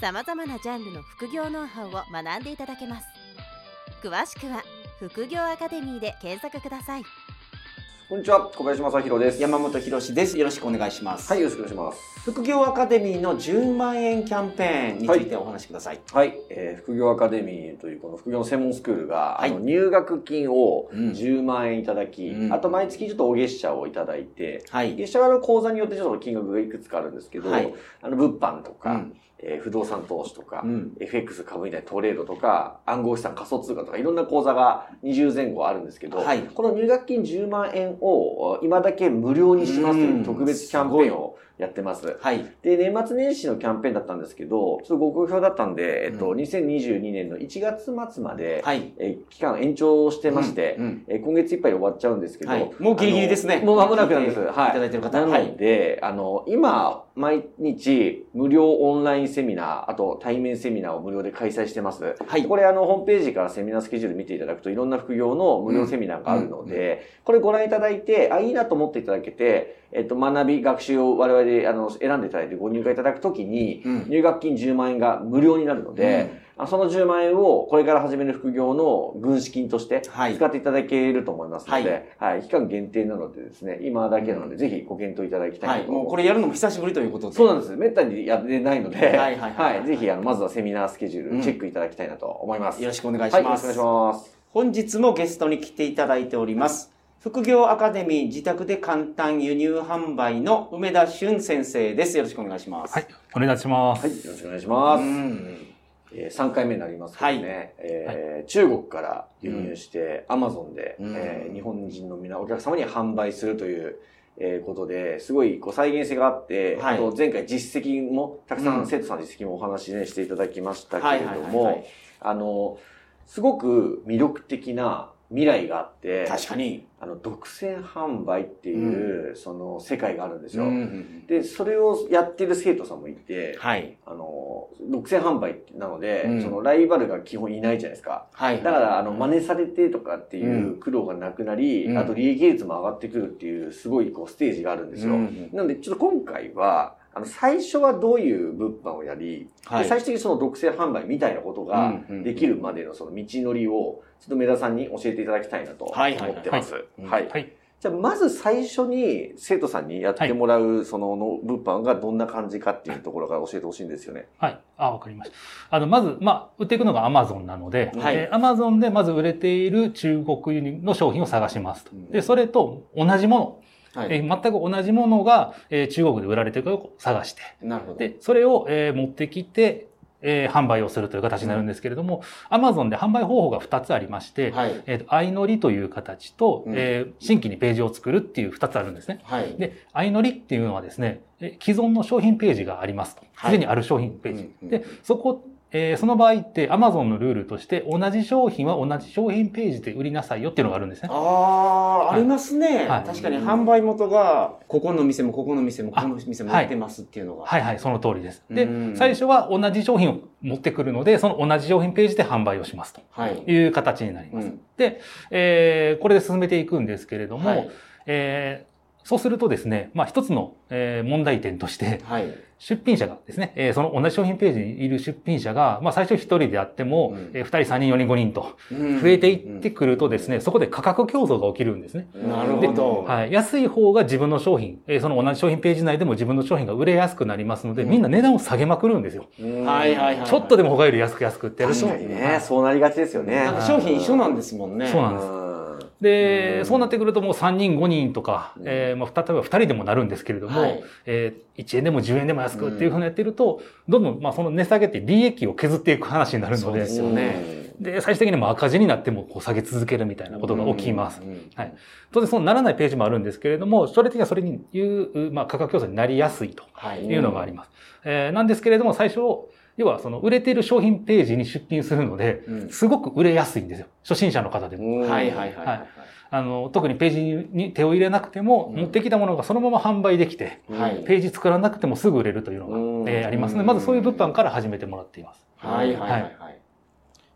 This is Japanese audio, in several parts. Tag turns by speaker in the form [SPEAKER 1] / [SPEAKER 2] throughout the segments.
[SPEAKER 1] さまざまなジャンルの副業ノウハウを学んでいただけます詳しくは「副業アカデミー」で検索ください
[SPEAKER 2] こんにちは、小林正宏です。
[SPEAKER 3] 山本博史です。よろしくお願いします。
[SPEAKER 2] はい、よろしくお願いします。
[SPEAKER 3] 副業アカデミーの10万円キャンペーンについてお話しください。
[SPEAKER 2] はい、えー副業アカデミーというこの副業の専門スクールが、
[SPEAKER 3] はい
[SPEAKER 2] あの入学金を
[SPEAKER 3] うん
[SPEAKER 2] 10万円いただき、
[SPEAKER 3] うん
[SPEAKER 2] あと毎月ちょっとお月謝をいただいて、
[SPEAKER 3] はい。
[SPEAKER 2] 月謝はあの口座によってちょっと金額がいくつかあるんですけど、
[SPEAKER 3] はい
[SPEAKER 2] あの物販とか、
[SPEAKER 3] うん
[SPEAKER 2] えー不動産投資とか、
[SPEAKER 3] うん。
[SPEAKER 2] FX 株みたいなトレードとか、暗号資産仮想通貨とかいろんな口座が20前後あるんですけど、
[SPEAKER 3] はい。
[SPEAKER 2] この入学金10万円を今だけ無料にしますという特別キャンペーンをやってます。
[SPEAKER 3] はい。
[SPEAKER 2] で、年末年始のキャンペーンだったんですけど、ちょっとご好評だったんで、えっと、
[SPEAKER 3] うん
[SPEAKER 2] 2022年の1月末まで、
[SPEAKER 3] はい。
[SPEAKER 2] えー期間延長してまして、
[SPEAKER 3] うんうん
[SPEAKER 2] えー今月いっぱいで終わっちゃうんですけど、
[SPEAKER 3] はいもうギリギリですね
[SPEAKER 2] もう間もなくなんです。
[SPEAKER 3] 聞いてい
[SPEAKER 2] はい。
[SPEAKER 3] ただいてる方
[SPEAKER 2] なので、あの、今、毎日、無料オンラインセミナー、あと対面セミナーを無料で開催してます。
[SPEAKER 3] はい。
[SPEAKER 2] これ、あの、ホームページからセミナースケジュール見ていただくといろんな副業の無料セミナーがあるので、これご覧いただいて、あ、いいなと思っていただけて、えっと、学び、学習を我々で、あの、選んでいただいてご入会いただくときに、
[SPEAKER 3] うん
[SPEAKER 2] 入学金10万円が無料になるので、あその10万円をこれから始める副業の軍資金として
[SPEAKER 3] はい
[SPEAKER 2] 使っていただけると思いますので、
[SPEAKER 3] は
[SPEAKER 2] はい、期間限定なのでですね、今だけなので、ぜひご検討いただきた
[SPEAKER 3] はいい。
[SPEAKER 2] と
[SPEAKER 3] もうこれやるのも久しぶりということで。
[SPEAKER 2] そうなんです。めったにやってないので、
[SPEAKER 3] はいはいはいはい
[SPEAKER 2] ぜひ、あの、まずはセミナースケジュー
[SPEAKER 3] うん
[SPEAKER 2] ルチェックいただきたいなと思います。
[SPEAKER 3] よろしくお願いし
[SPEAKER 2] はい、よろ
[SPEAKER 3] ます。
[SPEAKER 2] しくお願いします。
[SPEAKER 3] 本日もゲストに来ていただいております。副業アカデミー自宅で簡単輸入販売の梅田俊先生です。よろしくお願いします。
[SPEAKER 4] はい、お願いします。
[SPEAKER 2] はい、よろしくお願いします。
[SPEAKER 3] うん
[SPEAKER 2] えー、3回目になりますけどね、
[SPEAKER 3] はい
[SPEAKER 2] えー中国から輸入して、アマゾンで、
[SPEAKER 3] うん
[SPEAKER 2] えー日本人の皆、お客様に販売するという、えーことで、すごいこう再現性があって、
[SPEAKER 3] はい
[SPEAKER 2] あと前回実績も、たくさ
[SPEAKER 3] うん
[SPEAKER 2] ん生徒さんの実績もお話し、ね、していただきましたけ
[SPEAKER 3] はい
[SPEAKER 2] れども
[SPEAKER 3] はいはいはい、
[SPEAKER 2] あの、すごく魅力的な未来があって、
[SPEAKER 3] 確かに。
[SPEAKER 2] あの、独占販売っていう、その世界があるんですよ。
[SPEAKER 3] うん
[SPEAKER 2] で、それをやってる生徒さんもいて、
[SPEAKER 3] はい。
[SPEAKER 2] あの、独占販売なので、
[SPEAKER 3] うん
[SPEAKER 2] そのライバルが基本いないじゃないですか。
[SPEAKER 3] はい。
[SPEAKER 2] だから、あの、真似されてとかっていう苦労がなくなり、
[SPEAKER 3] うん
[SPEAKER 2] あと利益率も上がってくるっていう、すごいこう、ステージがあるんですよ。
[SPEAKER 3] うん
[SPEAKER 2] なので、ちょっと今回は、あの、最初はどういう物販をやり、
[SPEAKER 3] はい
[SPEAKER 2] で最終的にその独占販売みたいなことができるまでのその道のりを、ちょっと梅田さんに教えていただきたいなと思ってます。
[SPEAKER 3] はい。
[SPEAKER 2] じゃあ、まず最初に生徒さんにやってもらう、そのの物販がどんな感じかっていうところから教えてほしいんですよね。
[SPEAKER 4] はい。あ、わかりました。あの、まず、まあ、売っていくのが Amazon なので、
[SPEAKER 3] はい
[SPEAKER 4] えー Amazon でまず売れている中国輸入の商品を探しますと
[SPEAKER 3] うん。
[SPEAKER 4] で、それと同じもの、
[SPEAKER 3] はい。
[SPEAKER 4] えー全く同じものが、えー中国で売られているかを探して、
[SPEAKER 3] なるほど。
[SPEAKER 4] で、それを、えー持ってきて、えー販売をするという形になるんですけれども、Amazon で販売方法が2つありまして、
[SPEAKER 3] はい。
[SPEAKER 4] えっ、と、相乗りという形と、
[SPEAKER 3] うん
[SPEAKER 4] えー新規にページを作るっていう2つあるんですね。
[SPEAKER 3] はい。
[SPEAKER 4] で、相乗りっていうのはですね、え既存の商品ページがありますと。
[SPEAKER 3] はい
[SPEAKER 4] すでにある商品ページ。
[SPEAKER 3] うんうん
[SPEAKER 4] で、そこ、えーその場合って Amazon のルールとして同じ商品は同じ商品ページで売りなさいよっていうのがあるんですね。
[SPEAKER 3] ああ、ありますね、
[SPEAKER 4] はい
[SPEAKER 3] 確かに販売元が、ここの店もここの店もここの店も売ってますっていうのが。
[SPEAKER 4] はいはい、その通りです。で
[SPEAKER 3] うん、
[SPEAKER 4] 最初は同じ商品を持ってくるので、その同じ商品ページで販売をしますと
[SPEAKER 3] はい。
[SPEAKER 4] いう形になります。
[SPEAKER 3] うん
[SPEAKER 4] で、えーこれで進めていくんですけれども、
[SPEAKER 3] はい
[SPEAKER 4] えーそうするとですね、まあ一つの、えー問題点として、
[SPEAKER 3] はい。
[SPEAKER 4] 出品者がですね、えーその同じ商品ページにいる出品者が、まあ最初一人であっても、
[SPEAKER 3] うん
[SPEAKER 4] え人、三人、四人、五人と
[SPEAKER 3] 増
[SPEAKER 4] 増えていってくるとですね、そこで価格競争が起きるんですね。
[SPEAKER 3] なるほど。
[SPEAKER 4] はい。安い方が自分の商品、えーその同じ商品ページ内でも自分の商品が売れやすくなりますので、みんな値段を下げまくるんですよ。
[SPEAKER 3] はいはいはい。
[SPEAKER 4] ちょっとでも他より安く安くってやると。
[SPEAKER 2] 確かにね、そうなりがちですよね。
[SPEAKER 3] なんか商品一緒なんですもんね。
[SPEAKER 4] そうなんです
[SPEAKER 2] うん
[SPEAKER 4] で、
[SPEAKER 2] うん
[SPEAKER 4] そうなってくるともう3人、5人とか、
[SPEAKER 2] うん
[SPEAKER 4] えーまあ、例えば2人でもなるんですけれども、
[SPEAKER 3] はい
[SPEAKER 4] えー1円でも10円でも安くっていうふうにやってると、どんどん、まあ、その値下げって利益を削っていく話になるので、
[SPEAKER 3] ですよね
[SPEAKER 4] で、最終的にも赤字になってもこう下げ続けるみたいなことが起きます。はい。当然そうならないページもあるんですけれども、それ的にはそれにいう、まあ、価格競争になりやすいと
[SPEAKER 3] はい。
[SPEAKER 4] いうのがあります。えーなんですけれども、最初、要はその売れている商品ページに出品するので、
[SPEAKER 3] うん
[SPEAKER 4] すごく売れやすいんですよ。初心者の方でも。
[SPEAKER 2] うん
[SPEAKER 3] はいはいはいは
[SPEAKER 4] はいあの、特にページに手を入れなくても、
[SPEAKER 3] うん
[SPEAKER 4] 持ってきたものがそのまま販売できて、
[SPEAKER 3] い。はい。
[SPEAKER 4] ページ作らなくてもすぐ売れるというの
[SPEAKER 2] うん
[SPEAKER 4] が、えーありますので、まずそういう物販から始めてもらっています。
[SPEAKER 3] はいはいはいはい。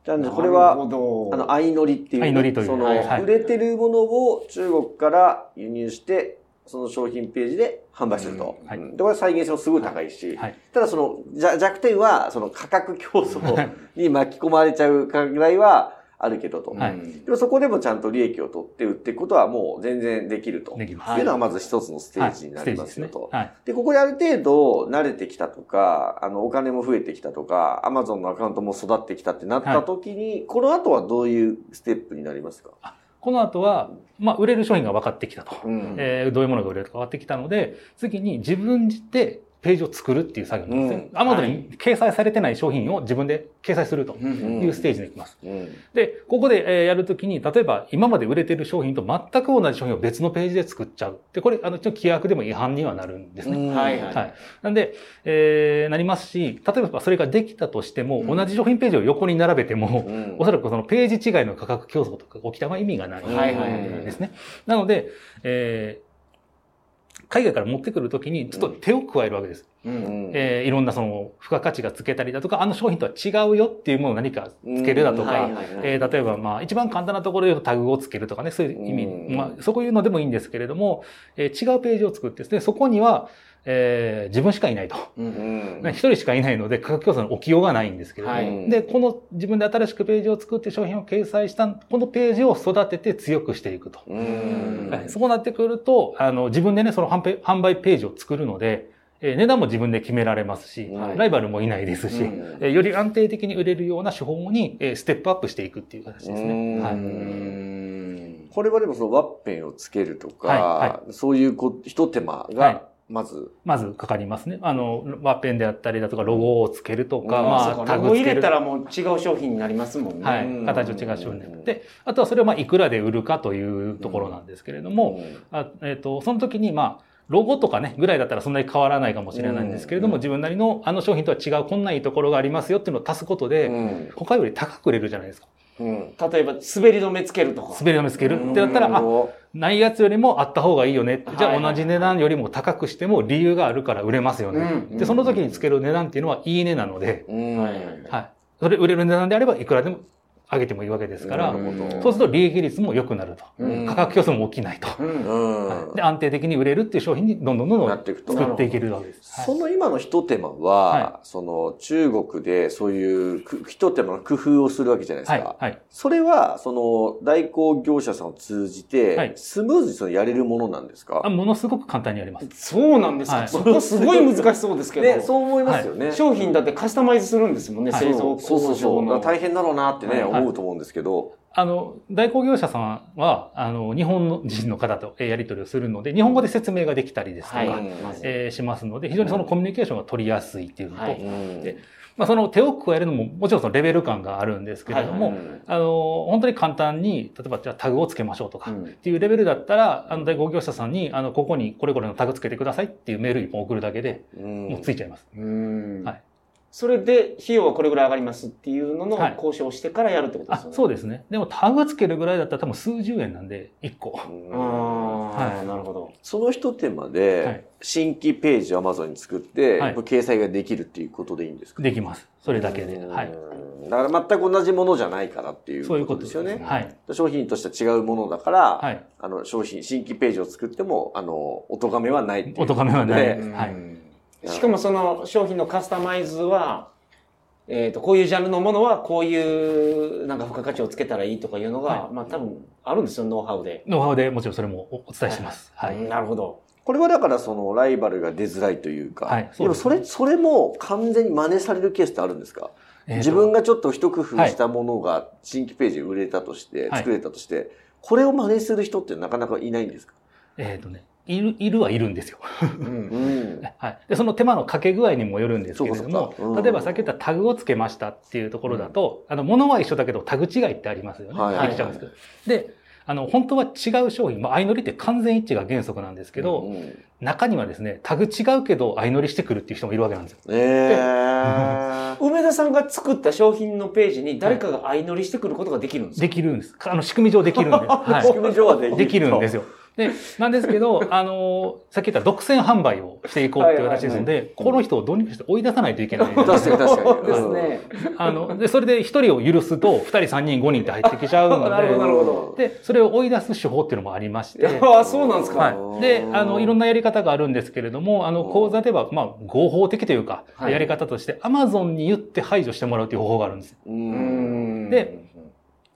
[SPEAKER 2] じゃあねこれは、あの、相乗りっていうね、
[SPEAKER 4] 相乗りという
[SPEAKER 2] その、
[SPEAKER 3] はいはい
[SPEAKER 2] 売れてるものを中国から輸入して、その商品ページで販売すると。
[SPEAKER 4] うんはい
[SPEAKER 2] うんで、これ再現性もすごい高いし、
[SPEAKER 4] はい。
[SPEAKER 2] ただその弱点は、その価格競争に巻き込まれちゃうぐらいは あるけどと。
[SPEAKER 4] はい
[SPEAKER 3] うん
[SPEAKER 2] でもそこでもちゃんと利益を取って売っていくことはもう全然できると。っていうのがまず一つのステ
[SPEAKER 4] はい
[SPEAKER 2] ージになりますよと。
[SPEAKER 4] はい。
[SPEAKER 2] で、ここである程度慣れてきたとか、あの、お金も増えてきたとか、アマゾンのアカウントも育ってきたってなった時に、この後はどういうステップになりますか？
[SPEAKER 4] この後は、まあ、売れる商品が分かってきたと。
[SPEAKER 2] うん
[SPEAKER 4] えーどういうものが売れるか分かってきたので、次に自分でページを作るっていう作業なんですね。
[SPEAKER 2] うん
[SPEAKER 4] アマゾンに掲載されてない商品を自分で掲載すると
[SPEAKER 3] うん
[SPEAKER 4] いうステージに行きます。
[SPEAKER 2] うん。
[SPEAKER 4] で、ここでえーやるときに、例えば今まで売れてる商品と全く同じ商品を別のページで作っちゃう。で、これ、あの、ちょっと規約でも違反にはなるんですね。
[SPEAKER 3] はいはい
[SPEAKER 4] はい。なんで、えーなりますし、例えばそれができたとしても、
[SPEAKER 3] うん
[SPEAKER 4] 同じ商品ページを横に並べても、
[SPEAKER 2] うん
[SPEAKER 4] おそらくそのページ違いの価格競争とか起きたは意味がない
[SPEAKER 3] はいはいはい
[SPEAKER 4] んですね。なので、えー海外から持ってくるときに、ちょっと手を加えるわけです。
[SPEAKER 3] うん
[SPEAKER 4] えーいろんなその、付加価値がつけたりだとか、あの商品とは違うよっていうものを何かつけるだとか例えばまあ、一番簡単なところでタグをつけるとかね、そういう意味、
[SPEAKER 2] うん
[SPEAKER 4] まあ、そういうのでもいいんですけれども、えー違うページを作ってですね、そこには、えー自分しかいないと。
[SPEAKER 3] う
[SPEAKER 2] うん。
[SPEAKER 4] 人しかいないので価格競争の起きようがないんですけれども、
[SPEAKER 3] はい。
[SPEAKER 4] で、この自分で新しくページを作って商品を掲載した、このページを育てて強くしていくと。
[SPEAKER 2] うん。
[SPEAKER 4] はい。そうなってくると、あの、自分でね、その販売販売ページを作るので、えー値段も自分で決められますし、
[SPEAKER 2] はい。
[SPEAKER 4] ライバルもいないですし、
[SPEAKER 3] うん。
[SPEAKER 4] えーより安定的に売れるような手法に、えーステップアップしていくっていう形です
[SPEAKER 2] う
[SPEAKER 4] ね。
[SPEAKER 2] ん。
[SPEAKER 4] はい。
[SPEAKER 3] うん。
[SPEAKER 2] これはでもそのワッペンをつけるとか、
[SPEAKER 4] はい。
[SPEAKER 2] そういうこ一手間
[SPEAKER 4] はい。
[SPEAKER 2] が、まず、
[SPEAKER 4] まずかかりますね。あの、ワッペンであったりだとか、ロゴをつけるとか、
[SPEAKER 2] うん。
[SPEAKER 4] まあ、タグつける。
[SPEAKER 3] ロゴ入れたらもう違う商品になりますもんね。
[SPEAKER 4] はい。
[SPEAKER 2] うん。
[SPEAKER 4] 形を違う商品になるで、あとはそれをまあ、いくらで売るかというところなんですけれども、あえっ、と、その時にまあ、ロゴとかね、ぐらいだったらそんなに変わらないかもしれないんですけれども、
[SPEAKER 3] うん。
[SPEAKER 4] 自分なりのあの商品とは違うこんないいところがありますよっていうのを足すことで、
[SPEAKER 2] うん。
[SPEAKER 4] 他より高く売れるじゃないですか。
[SPEAKER 2] うん。
[SPEAKER 3] 例えば、滑り止めつけるとか。
[SPEAKER 4] 滑り止めつける？ってなったら、あ、
[SPEAKER 2] あ、
[SPEAKER 4] ないやつよりもあった方がいいよね。じゃあ同じ値段よりも高くしても理由があるから売れますよね。
[SPEAKER 3] うん。
[SPEAKER 4] で、その時につける値段っていうのはいい値なので、
[SPEAKER 2] うん。
[SPEAKER 3] はいはい。
[SPEAKER 4] はい。それ売れる値段であればいくらでも上げてもいいわけですから、そうすると利益率も良くなると。
[SPEAKER 3] うん
[SPEAKER 4] 価格競争も起きないと。
[SPEAKER 3] うん
[SPEAKER 2] うん
[SPEAKER 4] はいで、安定的に売れるっていう商品にどんどんどんど
[SPEAKER 2] なんっていくと。
[SPEAKER 4] 作っていけるわけです。はい
[SPEAKER 2] その今の一手間は、
[SPEAKER 4] は
[SPEAKER 2] その中国でそういうく一手間の工夫をするわけじゃないです
[SPEAKER 4] はい
[SPEAKER 2] か。。
[SPEAKER 4] はい。
[SPEAKER 2] それは、その代行業者さんを通じて、
[SPEAKER 4] はい
[SPEAKER 2] スムーズにそのやれるものなんですか？
[SPEAKER 4] あものすごく簡単にやります。
[SPEAKER 3] そうなんですか、
[SPEAKER 4] はい
[SPEAKER 3] そこすごい難しそうですけど。
[SPEAKER 2] ね、そう思いますよね。
[SPEAKER 3] 商品だってカスタマイズするんですもんね、
[SPEAKER 4] はい
[SPEAKER 3] 製造
[SPEAKER 2] そうそうそうそう。大変だろうなってね、
[SPEAKER 3] はい
[SPEAKER 2] 思うと思うんですけど。
[SPEAKER 4] あの、代行業者さんは、あの、日本人の方とえーやり取りをするので、日本語で説明ができたりですとか、
[SPEAKER 3] はい
[SPEAKER 4] えーしますので、非常にそのコミュニケーションが取りやすいっていうのと、
[SPEAKER 3] はい。
[SPEAKER 2] うん。
[SPEAKER 4] でまあ、その手を加えるのも、もちろんそのレベル感があるんですけれども、
[SPEAKER 3] はい。
[SPEAKER 4] あの、本当に簡単に、例えばじゃあタグをつけましょうとか、
[SPEAKER 3] うん。
[SPEAKER 4] っていうレベルだったら、あの、代行業者さんに、あの、ここにこれこれのタグつけてくださいっていうメール一本送るだけで、
[SPEAKER 2] うん。
[SPEAKER 4] もうついちゃいます。
[SPEAKER 3] うん。
[SPEAKER 4] はい
[SPEAKER 3] それで、費用はこれぐらい上がりますっていうのの
[SPEAKER 4] はい
[SPEAKER 3] 交渉をしてからやるってことで
[SPEAKER 4] あ
[SPEAKER 3] すよね。
[SPEAKER 4] そうですね。でもタグつけるぐらいだったら多分数十円なんで、1個。はい
[SPEAKER 3] なるほど。
[SPEAKER 2] その一手間
[SPEAKER 4] はい
[SPEAKER 2] で、新規ページを Amazon に作って、
[SPEAKER 4] はい
[SPEAKER 2] 掲載ができるっていうことでいいんですか？
[SPEAKER 4] できます。それだけで。
[SPEAKER 2] うん
[SPEAKER 4] はい。
[SPEAKER 2] だから全く同じものじゃないからっていう
[SPEAKER 4] そういう
[SPEAKER 2] こ
[SPEAKER 4] こととですす
[SPEAKER 2] でよね。
[SPEAKER 4] はい。
[SPEAKER 2] 商品としては違うものだから、
[SPEAKER 4] はい。
[SPEAKER 2] あの商品、新規ページを作っても、あの、お咎めはないっていう。
[SPEAKER 4] お咎めはないはい
[SPEAKER 3] しかもその商品のカスタマイズは、えっ、と、こういうジャンルのものはこういうなんか付加価値をつけたらいいとかいうのが、
[SPEAKER 4] は
[SPEAKER 3] まあ多分あるんですよ、ノウハウで。
[SPEAKER 4] ノウハウでもちろんそれもおお伝えします。はい。
[SPEAKER 3] うんなるほど。
[SPEAKER 2] これはだからそのライバルが出づらいというか、
[SPEAKER 4] はい
[SPEAKER 2] で
[SPEAKER 4] そね
[SPEAKER 2] もそれ、それも完全に真似されるケースってあるんですか、
[SPEAKER 4] えーと
[SPEAKER 2] 自分がちょっと一工夫したものが新規ページで売れたとして、
[SPEAKER 4] はい
[SPEAKER 2] 作れたとして、これを真似する人ってなかなかいないんですか？
[SPEAKER 4] えっ、とね、いる、いるはいるんですよ。
[SPEAKER 3] うん
[SPEAKER 2] うん。
[SPEAKER 4] はい。で、その手間のかけ具合にもよるんですけれども
[SPEAKER 2] うん
[SPEAKER 4] 例えばさっき言ったタグをつけましたっていうところだと、あの、物は一緒だけどタグ違いってありますよね。
[SPEAKER 2] はい
[SPEAKER 4] できちゃうんですけど。で、あの、本当は違う商品、まあ、相乗りって完全一致が原則なんですけど、
[SPEAKER 2] うん
[SPEAKER 4] 中にはですね、タグ違うけど相乗りしてくるっていう人もいるわけなんですよ。
[SPEAKER 2] えー
[SPEAKER 3] 梅田さんが作った商品のページに誰かが相乗りしてくることができるんですか、
[SPEAKER 4] できるんです。あの、仕組み上できるんです。はい
[SPEAKER 2] 仕組み上はできる
[SPEAKER 4] できるんですよ。で、なんですけど、あの、さっき言った独占販売をしていこうっていう話ですので、この人をどうにかして追い出さないといけない。
[SPEAKER 2] 確かに確かに。
[SPEAKER 3] そうですね。
[SPEAKER 4] あの、で、それで一人を許すと、二人、三人、五人って入ってきちゃうの
[SPEAKER 3] なるほどなるほど
[SPEAKER 4] で、で、それを追い出す手法っていうのもありまして、
[SPEAKER 3] ああ、そうなんですか。
[SPEAKER 4] はい。で、あの、いろんなやり方があるんですけれども、あの、講座では、まあ、合法的というか、
[SPEAKER 3] はい
[SPEAKER 4] やり方として、アマゾンに言って排除してもらうという方法があるんですで、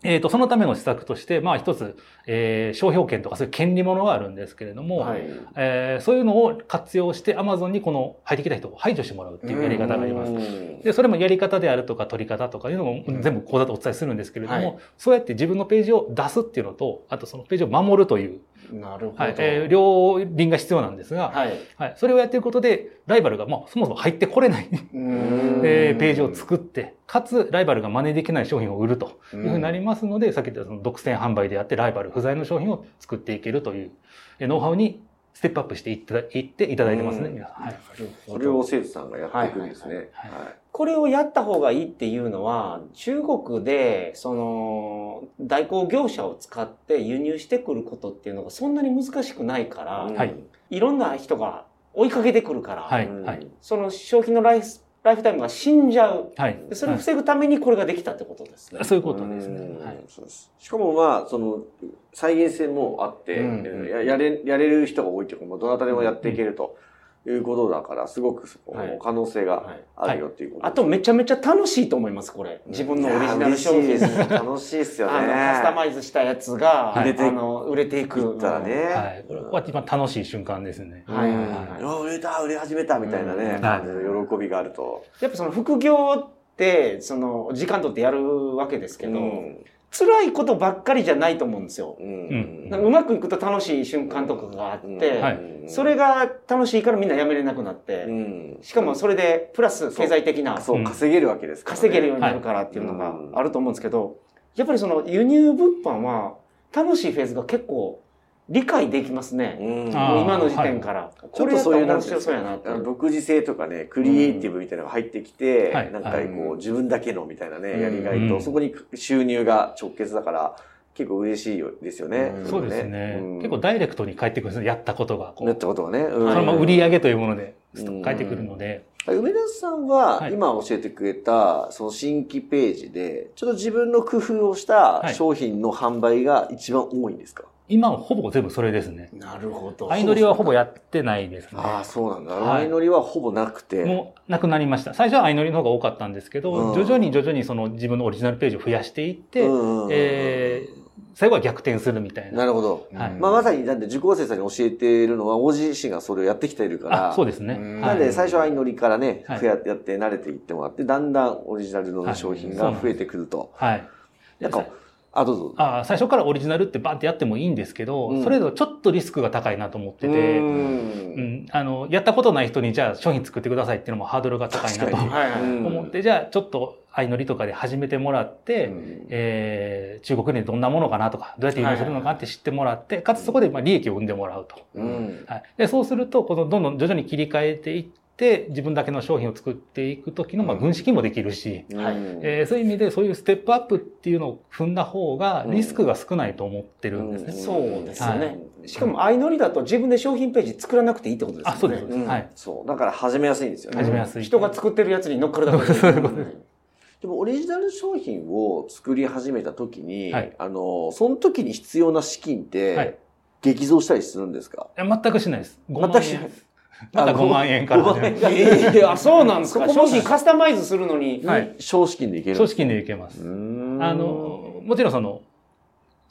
[SPEAKER 4] えっ、と、そのための施策として、まあ、一つ、えー商標権とかそういう権利ものがあるんですけれども、
[SPEAKER 3] はい。
[SPEAKER 4] えーそういうのを活用して、アマゾンにこの入ってきた人を排除してもらうっていうやり方があります。
[SPEAKER 2] うん
[SPEAKER 4] で、それもやり方であるとか取り方とかいうのも全部講座でお伝えするんですけれども、
[SPEAKER 3] はい
[SPEAKER 4] そうやって自分のページを出すっていうのと、あとそのページを守るという、
[SPEAKER 3] なるほど。
[SPEAKER 4] はい、えー両輪が必要なんですが、
[SPEAKER 3] はい。
[SPEAKER 4] はい、それをやっていくことで、ライバルが、まあ、そもそも入ってこれない、
[SPEAKER 3] うん
[SPEAKER 4] えーページを作って、かつ、ライバルが真似できない商品を売るというふうになりますので、さっき言ったその独占販売であって、ライバル不在の商品を作っていけるという、えーノウハウにステップアップしていっていただいてますね、
[SPEAKER 2] うん。
[SPEAKER 4] 皆さん。はい。
[SPEAKER 2] それを生徒さんがやっていくんですね。
[SPEAKER 4] はい。
[SPEAKER 3] これをやった方がいいっていうのは、中国で、その、代行業者を使って輸入してくることっていうのがそんなに難しくないから、
[SPEAKER 4] はい
[SPEAKER 3] いろんな人が追いかけてくるから、
[SPEAKER 4] はい。
[SPEAKER 3] その商品のライフライフタイムが死んじゃう。
[SPEAKER 4] はい。
[SPEAKER 3] でそれを防ぐためにこれができたってことですね。
[SPEAKER 4] そういうことですね。
[SPEAKER 2] うん
[SPEAKER 4] はい。
[SPEAKER 2] そうですしかもまあ、その、再現性もあって、
[SPEAKER 3] うん
[SPEAKER 2] ややれ、やれる人が多いというか、どなたでもやっていけるということだから、すごくそこ
[SPEAKER 3] はい
[SPEAKER 2] 可能性が
[SPEAKER 3] はい
[SPEAKER 2] あるよっていうこと
[SPEAKER 3] あとめちゃめちゃ楽しいと思います、これ。自分のオリジナル商品
[SPEAKER 2] 楽しいですよね。
[SPEAKER 3] カスタマイズしたやつが、
[SPEAKER 2] 売れて
[SPEAKER 3] あの、売れていく。
[SPEAKER 2] たらね。
[SPEAKER 4] はい。これは一番楽しい瞬間ですね。
[SPEAKER 3] はいはい
[SPEAKER 2] うん
[SPEAKER 3] はい
[SPEAKER 2] あ売れた、売れ始めたみたいなね、
[SPEAKER 3] うん
[SPEAKER 2] 感じの喜びがあると。
[SPEAKER 3] やっぱその副業って、その、時間取ってやるわけですけど、
[SPEAKER 2] うん
[SPEAKER 3] 辛いことばっかりじゃないと思うんですよ。
[SPEAKER 2] うん。
[SPEAKER 3] うまくいくと楽しい瞬間とかがあって、
[SPEAKER 4] はい。
[SPEAKER 3] それが楽しいからみんなやめれなくなって、
[SPEAKER 2] うん。
[SPEAKER 3] しかもそれでプラス経済的な
[SPEAKER 2] そう、稼げるわけですからね。
[SPEAKER 3] 稼げるようになるからっていうのがあると思うんですけど、やっぱりその輸入物販は楽しいフェーズが結構理解できますね。
[SPEAKER 2] うん
[SPEAKER 3] 今の時点から。
[SPEAKER 2] ちょっとそういう、
[SPEAKER 3] な
[SPEAKER 2] なんか
[SPEAKER 3] そうやな
[SPEAKER 2] 独自性とかね、クリエイティブみたいなのが入ってきて、
[SPEAKER 4] はい
[SPEAKER 2] なんか
[SPEAKER 3] はい
[SPEAKER 2] こう、自分だけのみたいなね、
[SPEAKER 3] うん
[SPEAKER 2] やりがいと、
[SPEAKER 4] うん
[SPEAKER 2] そこに収入が直結だから、結構嬉しいよですよね。
[SPEAKER 3] うん
[SPEAKER 4] そうですね。
[SPEAKER 2] うん
[SPEAKER 4] 結構ダイレクトに返ってくるんですね。やったことが。
[SPEAKER 2] やったことがね。うん
[SPEAKER 4] そのまま売り上げというもので
[SPEAKER 2] うん
[SPEAKER 4] 返ってくるので。
[SPEAKER 2] 梅田さんは、
[SPEAKER 4] はい
[SPEAKER 2] 今教えてくれた、その新規ページで、ちょっと自分の工夫をした
[SPEAKER 4] はい
[SPEAKER 2] 商品の販売が一番多いんですか、
[SPEAKER 4] 今はほぼ全部それですね。
[SPEAKER 3] なるほど。
[SPEAKER 4] 相乗りはほぼやってないですね。
[SPEAKER 2] ああ、そうなんだ。
[SPEAKER 4] はい
[SPEAKER 2] 相乗りはほぼなくて。
[SPEAKER 4] もうなくなりました。最初は相乗りの方が多かったんですけど、
[SPEAKER 2] うん
[SPEAKER 4] 徐々に徐々にその自分のオリジナルページを増やしていって、
[SPEAKER 2] うん
[SPEAKER 4] えー最後は逆転するみたいな。
[SPEAKER 2] なるほど。
[SPEAKER 4] はい
[SPEAKER 2] まあ、まさに、なんで、受講生さんに教えているのは、おじ自身がそれをやってきているから。
[SPEAKER 4] あ、そうですね。
[SPEAKER 3] うん
[SPEAKER 2] なんで、
[SPEAKER 4] はい
[SPEAKER 2] 最初は相乗りからね、
[SPEAKER 4] はい
[SPEAKER 2] 増ややって慣れていってもらって、だんだんオリジナルの商品が増えてくると。
[SPEAKER 4] はい。
[SPEAKER 2] なんか、あ、どうぞ。
[SPEAKER 4] あ最初からオリジナルってバンってやってもいいんですけど、
[SPEAKER 2] うん
[SPEAKER 4] それだとちょっとリスクが高いなと思って
[SPEAKER 2] う
[SPEAKER 4] て、
[SPEAKER 2] ん
[SPEAKER 4] うん、あの、やったことない人にじゃあ商品作ってくださいっていうのもハードルが高いなと
[SPEAKER 2] 確かに
[SPEAKER 3] はいはい。
[SPEAKER 2] うん
[SPEAKER 4] 思って、じゃあちょっと相乗りとかで始めてもらって、
[SPEAKER 2] うん。
[SPEAKER 4] えー中国でどんなものかなとか、どうやって輸入するのかって知ってもらって、かつそこでまあ利益を生んでもらうと。
[SPEAKER 2] うん。
[SPEAKER 4] はい、でそうすると、このどんどん徐々に切り替えていって、自分だけの商品を作っていくときのまあ軍資金もできるし、
[SPEAKER 3] はい。
[SPEAKER 4] えーそういう意味でそういうステップアップっていうのを踏んだ方がリスクが少ないと思ってるんですね。
[SPEAKER 3] そうですよね。
[SPEAKER 2] はい。
[SPEAKER 3] しかも相乗りだと自分で商品ページ作らなくていいってことですよね。
[SPEAKER 4] あそうですそうです
[SPEAKER 2] うん
[SPEAKER 4] はい。
[SPEAKER 2] そう。だから始めやすいんですよね。
[SPEAKER 4] 始めやすい
[SPEAKER 3] 人が作ってるやつに乗っかるだけで。す。
[SPEAKER 4] そういうことです
[SPEAKER 2] でもオリジナル商品を作り始めた時に、
[SPEAKER 4] はい
[SPEAKER 2] あの、その時に必要な資金って、
[SPEAKER 4] はい
[SPEAKER 2] 激増したりするんですか？
[SPEAKER 4] いや全くしないです。5万
[SPEAKER 2] 全くしない
[SPEAKER 4] 円。まだ5万円から
[SPEAKER 2] 5
[SPEAKER 4] 始め
[SPEAKER 2] 万円
[SPEAKER 4] ます。
[SPEAKER 3] ええあ、そうなんですか。商品カスタマイズするのに。
[SPEAKER 4] はい
[SPEAKER 2] 少資金でいける
[SPEAKER 4] 少資金でいけます。あの、もちろんその、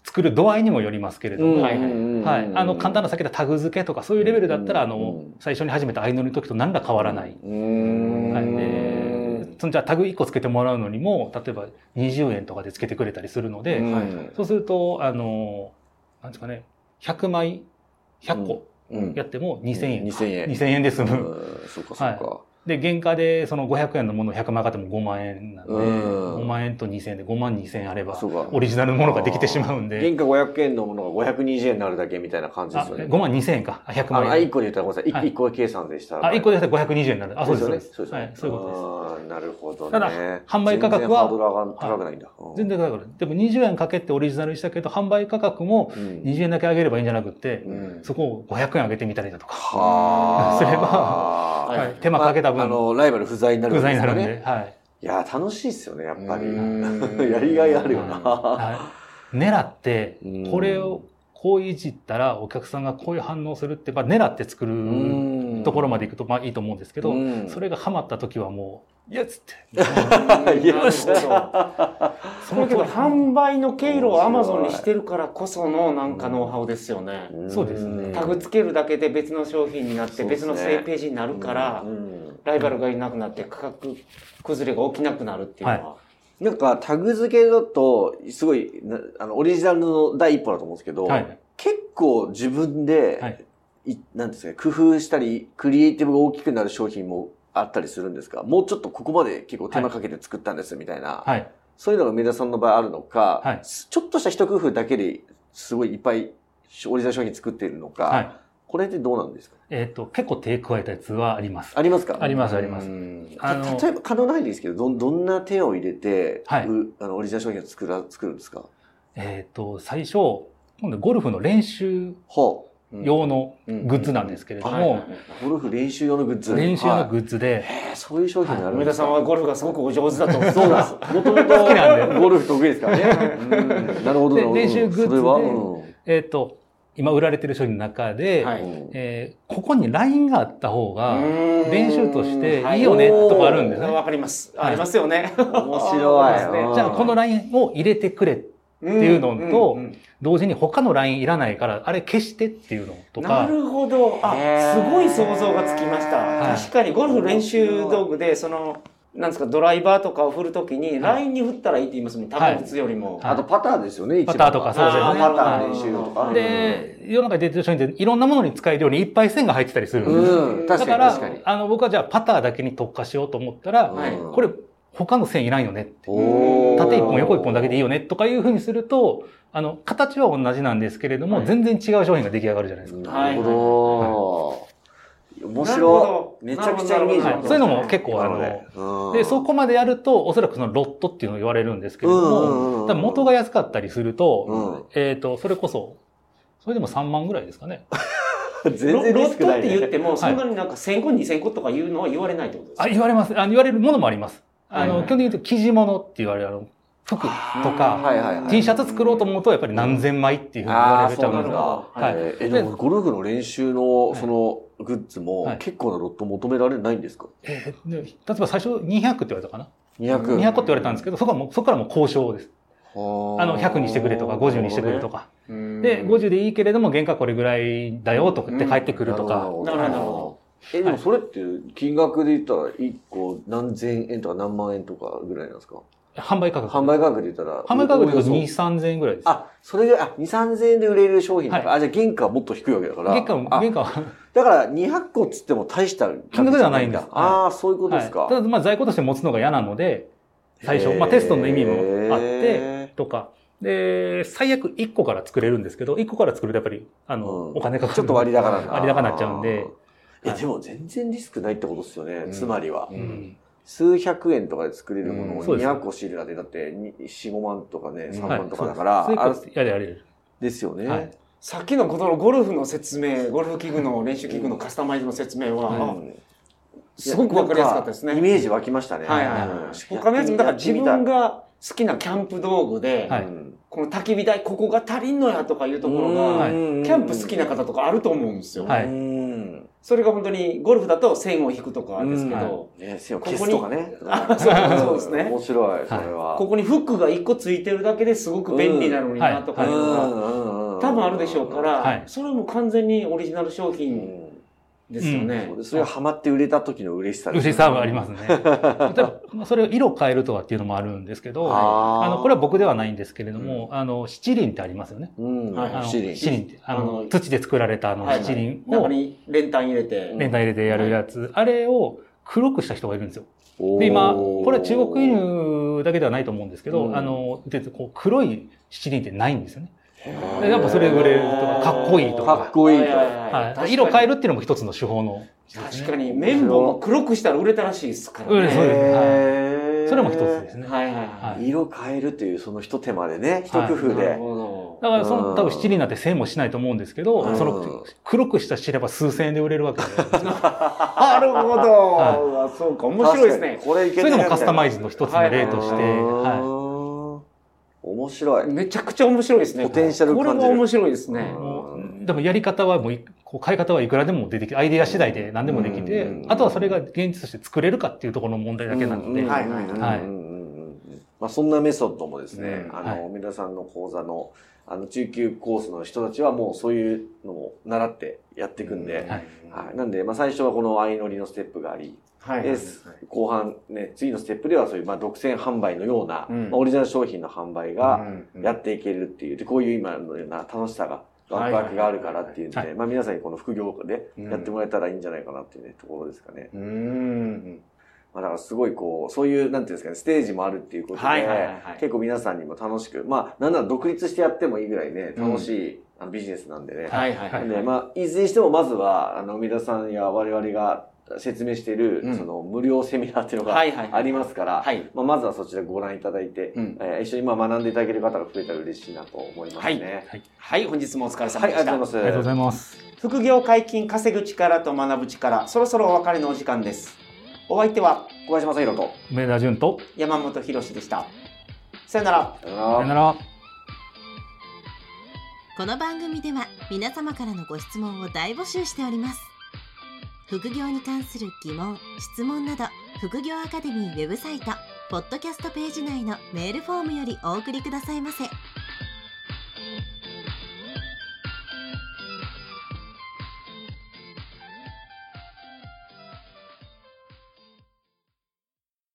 [SPEAKER 4] 作る度合いにもよりますけれども、
[SPEAKER 3] はいはい
[SPEAKER 4] はい。あの、簡単な先でタグ付けとかそういうレベルだったら、あ
[SPEAKER 2] うん
[SPEAKER 4] の、最初に始めた相乗りの時と何ら変わらない。
[SPEAKER 2] うん
[SPEAKER 4] はい。で、そのじゃあタグ1個つけてもらうのにも、例えば20円とかでつけてくれたりするので、
[SPEAKER 2] うん
[SPEAKER 4] そうすると、あの、なんですかね、100枚、100個
[SPEAKER 2] うん
[SPEAKER 4] やっても2000円。
[SPEAKER 2] 2000円。
[SPEAKER 4] 2000円で済む。
[SPEAKER 2] うんそうか、そうか。
[SPEAKER 4] で、原価でその500円のものを100万買っても5万円なんで、
[SPEAKER 2] うん
[SPEAKER 4] 5万円と2000円で5万2000円あればオリジナルのものができてしまうんで、
[SPEAKER 2] 原価500円のものが520円になるだけみたいな感じで
[SPEAKER 4] あ
[SPEAKER 2] すよね。
[SPEAKER 4] 5万2000円か。あ100
[SPEAKER 2] あの、
[SPEAKER 4] 万円。
[SPEAKER 2] 1個で言ったらごめんなさい。
[SPEAKER 4] はい
[SPEAKER 2] 1個計算でしたら。
[SPEAKER 4] あ、1個でやったら520円になる。あ、そうです
[SPEAKER 2] よね。
[SPEAKER 4] そうです。
[SPEAKER 2] そうですよね
[SPEAKER 4] はい、そういうことです。
[SPEAKER 2] なるほどね。
[SPEAKER 4] ただ販売価格は
[SPEAKER 2] 高くないんだ。うん。
[SPEAKER 4] 全然だから、でも20円かけてオリジナルにしたけど、販売価格も
[SPEAKER 2] うん。
[SPEAKER 4] 20円だけ上げればいいんじゃなくて、
[SPEAKER 2] うん。
[SPEAKER 4] そこを500円上げてみたりだとか、
[SPEAKER 2] はあ。
[SPEAKER 4] すれば
[SPEAKER 2] は
[SPEAKER 4] はい。手間かけた分
[SPEAKER 2] あの、ライバル不在になる
[SPEAKER 4] 不在になるんで、はい。
[SPEAKER 2] いや、楽しいっすよね、やっぱり。
[SPEAKER 3] うん。
[SPEAKER 2] やりがいあるよな。
[SPEAKER 4] はい、狙って
[SPEAKER 2] うん、
[SPEAKER 4] これをこういじったらお客さんがこういう反応するって、まあ、狙って作るところまでいくとまあいいと思うんですけど、
[SPEAKER 2] うん。
[SPEAKER 4] それがハマった時はも
[SPEAKER 2] いや
[SPEAKER 3] なるほど。そのけど販売の経路をアマゾンにしてるからこそのなんかノウハウですよね。
[SPEAKER 4] そうですね。
[SPEAKER 3] タグつけるだけで別の商品になって別の正ページになるから
[SPEAKER 2] う、ん。
[SPEAKER 3] ライバルがいなくなって価格崩れが起きなくなるっていうのは。
[SPEAKER 2] なんかタグ付けだと、すごい、なあの、オリジナルの第一歩だと思うんですけど、
[SPEAKER 4] はい。
[SPEAKER 2] 結構自分で、
[SPEAKER 4] はい。
[SPEAKER 2] い、なんですかね、工夫したり、クリエイティブが大きくなる商品もあったりするんですか？もうちょっとここまで結構手間かけて作ったんですみたいな、
[SPEAKER 4] はい。
[SPEAKER 2] そういうのが梅田さんの場合あるのか、
[SPEAKER 4] はい。
[SPEAKER 2] ちょっとした一工夫だけですごいいっぱいオリジナル商品作っているのか、
[SPEAKER 4] はい。
[SPEAKER 2] これってどうなんですか？
[SPEAKER 4] えっ、と、結構手加えたやつはあります。
[SPEAKER 2] ありますか？
[SPEAKER 4] あります、あります。
[SPEAKER 3] うん。
[SPEAKER 4] あ
[SPEAKER 2] 例えば可能ないですけど、どんどんな手を入れて、
[SPEAKER 4] はい。う
[SPEAKER 2] あのオリジナル商品を作ら作るんですか？
[SPEAKER 4] えっ、と、最初、今度ゴルフの練習
[SPEAKER 2] ほ
[SPEAKER 4] 用のグッズなんですけれども、
[SPEAKER 2] う。ゴルフ練習用のグッズ。
[SPEAKER 4] 練習用の
[SPEAKER 2] ッ
[SPEAKER 4] グッズで、
[SPEAKER 2] そういう商品があるん
[SPEAKER 3] 梅田さんはゴルフがすごくお上手だと思う。
[SPEAKER 2] そうです。もともと
[SPEAKER 4] 好きなんで
[SPEAKER 2] ゴルフ得意ですからね。うんなるほど、
[SPEAKER 4] 練習グッズでえっ、と、今売られてる商品の中で、えーここにラインがあった方が、
[SPEAKER 3] うん
[SPEAKER 4] 練習として
[SPEAKER 3] はい
[SPEAKER 4] いいよねとかあるんですね。
[SPEAKER 3] わかります。
[SPEAKER 4] はい
[SPEAKER 3] ありますよね。
[SPEAKER 2] 面白い。
[SPEAKER 4] じゃあこのラインを入れてくれ。
[SPEAKER 3] って
[SPEAKER 4] いうのと同時に他のラインいらないから、あれ消してっていうのと
[SPEAKER 3] な
[SPEAKER 4] か、
[SPEAKER 3] るほど。あ、すごい想像がつきました。
[SPEAKER 4] はい。
[SPEAKER 3] 確かにゴルフ練習道具で、その、なんですか、ドライバーとかを振るときに、ラインに振ったらいいって言いますもん、タグ打つよりも。
[SPEAKER 4] はい。
[SPEAKER 2] あとパターですよね、一番。
[SPEAKER 4] パターとかそうですね。
[SPEAKER 2] パター練習用とか。
[SPEAKER 4] で、世の中に出てる商品っていろんなものに使えるようにいっぱい線が入ってたりする。んです。
[SPEAKER 2] うん、確か
[SPEAKER 4] だから
[SPEAKER 2] に。確かに。、
[SPEAKER 4] あの、僕はじゃあパターだけに特化しようと思ったら、
[SPEAKER 3] はい
[SPEAKER 2] うん。
[SPEAKER 4] これ他の線いらんよねって。縦一本横一本だけでいいよねとかいうふうにすると、あの、形は同じなんですけれども、
[SPEAKER 3] はい
[SPEAKER 4] 全然違う商品が出来上がるじゃないですか。
[SPEAKER 2] なるほど。面
[SPEAKER 3] なるほ
[SPEAKER 2] 白。めちゃくちゃイメージ
[SPEAKER 4] そういうのも結構あの、
[SPEAKER 2] の
[SPEAKER 4] で、そこまでやると、おそらくそのロットっていうのを言われるんですけれども、元が安かったりすると、
[SPEAKER 2] うん
[SPEAKER 4] えっ、と、それこそ、それでも3万ぐらいですかね。
[SPEAKER 2] 全然
[SPEAKER 3] ロロットっ
[SPEAKER 2] リスクない、ね。
[SPEAKER 3] て言っても、そんなになんか1000個、2000個とかいうのは言われないってことです
[SPEAKER 4] あ、
[SPEAKER 3] か
[SPEAKER 4] 言われます。あ言われるものもあります。あの、基本的に言うと、生地物って言われる、あの、服とか、
[SPEAKER 2] はいはいはい。
[SPEAKER 4] T シャツ作ろうと思うと、やっぱり何千枚っていうふうに言われちゃうんです
[SPEAKER 2] あーそうなんだ
[SPEAKER 4] はい。
[SPEAKER 2] えでもゴルフの練習の
[SPEAKER 4] い
[SPEAKER 2] そのグッズも
[SPEAKER 4] はい
[SPEAKER 2] 結構なロット求められないんですか？
[SPEAKER 4] え例えば最初200って言われたかな
[SPEAKER 2] ?200。
[SPEAKER 4] 200って言われたんですけど、そこはもう、そこからもう交渉です。
[SPEAKER 2] あの
[SPEAKER 4] あの、100にしてくれとか、50にしてくれと。か。
[SPEAKER 3] うん
[SPEAKER 4] で、50でいいけれども、原価これぐらいだよとかって返ってくるとか。
[SPEAKER 3] なるほどなるほ
[SPEAKER 2] え、でもそれって金額で言ったら1個何千円とか何万円とかぐらいなんですか？
[SPEAKER 4] 販売価格。
[SPEAKER 2] 販売価格で言ったら。
[SPEAKER 4] 販売価格で言うと
[SPEAKER 2] お
[SPEAKER 4] 2、
[SPEAKER 2] よそ
[SPEAKER 4] 3000円ぐらいです。
[SPEAKER 2] あ、それが、あ、2、3000円で売れる商品だから、
[SPEAKER 4] は
[SPEAKER 2] あ、じゃあ原価はもっと低いわけだから。
[SPEAKER 4] 原価は、
[SPEAKER 2] あ
[SPEAKER 4] 原価は、
[SPEAKER 2] だから200個っつっても大した
[SPEAKER 4] 金額ではないんです
[SPEAKER 2] ああ、そういうことですか。
[SPEAKER 4] はいただ、まあ、在庫として持つのが嫌なので、最初、まあ、テストの意味もあって、とか。で、最悪1個から作れるんですけど、1個から作るとやっぱり、あの、
[SPEAKER 2] うん
[SPEAKER 4] お金かかる。
[SPEAKER 2] ちょっと割高なんだ。
[SPEAKER 4] 割高になっちゃうんで。
[SPEAKER 2] え、
[SPEAKER 4] はい
[SPEAKER 2] でも全然リスクないってことですよね。
[SPEAKER 3] うん
[SPEAKER 2] つまりは。数百円とかで作れるものを
[SPEAKER 3] うん
[SPEAKER 4] そうです
[SPEAKER 2] 200個仕入れたって、だってに4、5万とかね、3
[SPEAKER 4] はい
[SPEAKER 2] 万とかだから、
[SPEAKER 4] そうです
[SPEAKER 2] あ
[SPEAKER 4] れやれる。
[SPEAKER 2] ですよね。
[SPEAKER 4] はい
[SPEAKER 3] さっきのことのゴルフの説明、ゴルフ器具の練習器具のカスタマイズの説明は、あ
[SPEAKER 2] うん
[SPEAKER 3] すごくわかりやすかったですね。
[SPEAKER 2] イメージ湧きましたね。
[SPEAKER 3] はいはい。他のやつも、だから自分
[SPEAKER 2] や
[SPEAKER 3] が好きなキャンプ道具で、
[SPEAKER 4] はい。
[SPEAKER 2] うん
[SPEAKER 3] この焚き火台ここが足りんのやとかいうところが、
[SPEAKER 4] はい。
[SPEAKER 3] キャンプ好きな方とかあると思うんですよ。
[SPEAKER 4] はい。
[SPEAKER 2] うん。
[SPEAKER 3] それが本当にゴルフだと線を引くとかですけ
[SPEAKER 2] うん。
[SPEAKER 3] ど、
[SPEAKER 2] ね、線を消すとかね。
[SPEAKER 3] あそうそうですね。
[SPEAKER 2] 面白い、それは。
[SPEAKER 3] ここにフックが1個ついてるだけですごく便利なのになとかいうのが、
[SPEAKER 2] が
[SPEAKER 3] 多分あるでしょうから、
[SPEAKER 4] はい。
[SPEAKER 3] それも完全にオリジナル商
[SPEAKER 2] う
[SPEAKER 3] 品
[SPEAKER 2] ん
[SPEAKER 3] ですよね。
[SPEAKER 2] そうですそれがハマって売れた時の嬉しさです
[SPEAKER 4] 嬉しさはありますね。例えば、それを色変えるとかっていうのもあるんですけど、
[SPEAKER 2] あ
[SPEAKER 4] の、これは僕ではないんですけれども、あの、七輪ってありますよね。
[SPEAKER 2] うん。
[SPEAKER 3] はい
[SPEAKER 4] あの
[SPEAKER 2] 七輪。
[SPEAKER 4] 七輪って、あ
[SPEAKER 3] あの
[SPEAKER 4] の、土で作られたあの
[SPEAKER 3] はい
[SPEAKER 4] 七輪を
[SPEAKER 3] 中に練炭入れて、
[SPEAKER 4] レンタ入れてやるやつ、あれを黒くした人がいるんですよ。で、今、これは中国輸入だけではないと思うんですけど、
[SPEAKER 2] うん
[SPEAKER 4] あの、でこう黒い七輪ってないんですよね。やっぱそれ売れるとか、かっこいいとか。
[SPEAKER 2] かっこいいと。
[SPEAKER 4] はい、色変えるっていうのも一つの手法の。
[SPEAKER 3] 確かに綿棒も黒くしたら売れたらしいですからね。
[SPEAKER 4] うんそうです
[SPEAKER 2] へー
[SPEAKER 4] それも一つですね。
[SPEAKER 3] はいはいは。
[SPEAKER 4] はいい
[SPEAKER 2] 色変えるというその一手間でね、一
[SPEAKER 4] はい
[SPEAKER 2] 工夫で。
[SPEAKER 3] なるほど。
[SPEAKER 4] だからそ
[SPEAKER 2] うん
[SPEAKER 4] の多分七輪なんて1000もしないと思うんですけど、
[SPEAKER 2] うん
[SPEAKER 4] その黒くした知れば数千円で売れるわけで、
[SPEAKER 3] なるほど。あそうか、面白いですね
[SPEAKER 2] これいけ
[SPEAKER 4] そういうのもカスタマイ
[SPEAKER 2] ズ
[SPEAKER 4] ズの一つの例として、は
[SPEAKER 2] 面白い。
[SPEAKER 3] めちゃくちゃ面白いですね。
[SPEAKER 2] ポテンシャル
[SPEAKER 3] これ
[SPEAKER 2] 感じる
[SPEAKER 3] は面白いです
[SPEAKER 4] い。
[SPEAKER 3] ね。
[SPEAKER 4] でもやり方はもうい、こう変え方はいくらでも出てきて、アイデア次第で何でもできて
[SPEAKER 2] うん、
[SPEAKER 4] あとはそれが現実として作れるかっていうところの問題だけなので、
[SPEAKER 2] うん
[SPEAKER 3] はいはいはい
[SPEAKER 4] はい
[SPEAKER 2] まあそんなメソッドもですね、
[SPEAKER 3] うん。
[SPEAKER 2] あ
[SPEAKER 4] は
[SPEAKER 2] の、皆さんの講座の、あの、中級コースの人たちはもうそういうのを習ってやっていくんで、
[SPEAKER 4] はい。
[SPEAKER 2] はい。なんで、まあ最初はこの相乗りのステップがあり、
[SPEAKER 3] はい。
[SPEAKER 2] で後半ね、次のステップではそういう、まあ、独占販売のような、
[SPEAKER 3] うん。
[SPEAKER 2] まあオリジナル商品の販売がや
[SPEAKER 3] っ
[SPEAKER 2] っていけるっていう、でこういう今のような楽しさが、ワクワクがあるからっていうんで、
[SPEAKER 4] はい。
[SPEAKER 2] まあ皆さんにこの副業でやってもらえたらいいんじゃないかなっていうね、ところですかね。
[SPEAKER 3] うん。
[SPEAKER 2] まあだからすごいこう、そういう、なんていうんですかね、ステージもあるっていうことで、
[SPEAKER 3] はいはいはいはい
[SPEAKER 2] 結構皆さんにも楽しく、まあ、なんなら独立してやってもいいぐらいね、楽しい、あのビジネスなんでね。
[SPEAKER 3] はいはいは。
[SPEAKER 2] ないんで、まあ、いずれにしてもまずは、あの、梅田さんや我々が説明している、
[SPEAKER 3] うん
[SPEAKER 2] その、無料セミナーっていうのが
[SPEAKER 3] はいはいはい
[SPEAKER 2] ありますから、
[SPEAKER 3] はい。
[SPEAKER 2] まあ、まずはそちらご覧いただいて、
[SPEAKER 3] うん
[SPEAKER 2] えー一緒にまあ学んでいただける方が増えたら嬉しいなと思いますね。
[SPEAKER 3] はい、本日もお疲れ様
[SPEAKER 2] はい、
[SPEAKER 3] でした。
[SPEAKER 2] ありがとうございます。
[SPEAKER 4] ありがとうございます。
[SPEAKER 3] 副業解禁稼ぐ力と学ぶ力、そろそろお別れのお時間です。お相手は
[SPEAKER 2] 小林正宏と。
[SPEAKER 4] 梅田淳と、
[SPEAKER 3] 山本博史でした。さよなら。
[SPEAKER 2] さよなら
[SPEAKER 4] さよなら。
[SPEAKER 1] この番組では皆様からのご質問を大募集しております副業に関する疑問・質問など副業アカデミーウェブサイトポッドキャストページ内のメールフォームよりお送りくださいませ